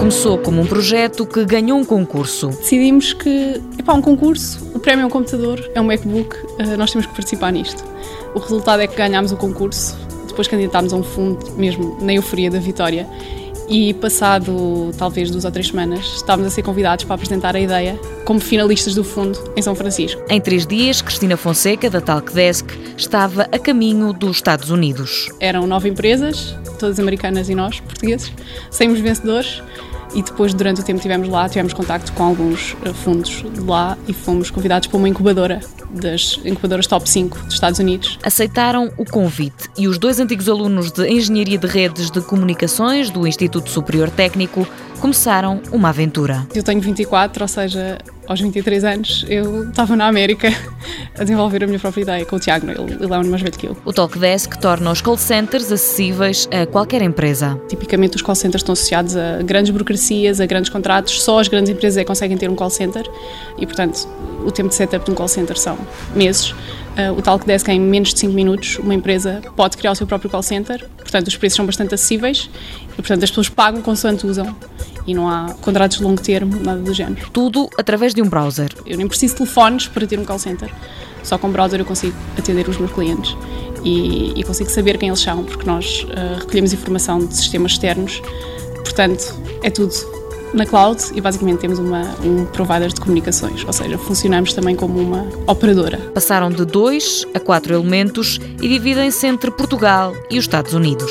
Começou como um projeto que ganhou um concurso. Decidimos que, é para um concurso, o prémio é um computador, é um MacBook, eh, nós temos que participar nisto. O resultado é que ganhámos o concurso, depois candidatámos a um fundo, mesmo na euforia da vitória, e passado talvez duas ou três semanas estávamos a ser convidados para apresentar a ideia como finalistas do fundo em São Francisco. Em três dias, Cristina Fonseca, da Talkdesk, estava a caminho dos Estados Unidos. Eram nove empresas, todas americanas e nós, portugueses, saímos vencedores e depois, durante o tempo que estivemos lá, tivemos contacto com alguns eh, fundos de lá e fomos convidados para uma incubadora das incubadoras top 5 dos Estados Unidos. Aceitaram o convite e os dois antigos alunos de Engenharia de Redes de Comunicações do Instituto Superior Técnico começaram uma aventura. Eu tenho 24, ou seja, aos 23 anos, eu estava na América a desenvolver a minha própria ideia com o Tiago, ele, ele é um mais velho que eu. O Talkdesk torna os call centers acessíveis a qualquer empresa. Tipicamente os call centers estão associados a grandes burocracias, a grandes contratos, só as grandes empresas é que conseguem ter um call center. E, portanto, o tempo de setup de um call center são meses. Uh, o Talkdesk em menos de 5 minutos, uma empresa pode criar o seu próprio call center, portanto os preços são bastante acessíveis. E, portanto, as pessoas pagam consoante usam e não há contratos de longo termo, nada do género. Tudo através de um browser. Eu nem preciso de telefones para ter um call center. Só com o browser eu consigo atender os meus clientes e, e consigo saber quem eles são, porque nós uh, recolhemos informação de sistemas externos. Portanto, é tudo na cloud e basicamente temos uma, um provider de comunicações, ou seja, funcionamos também como uma operadora. Passaram de dois a quatro elementos e dividem-se entre Portugal e os Estados Unidos.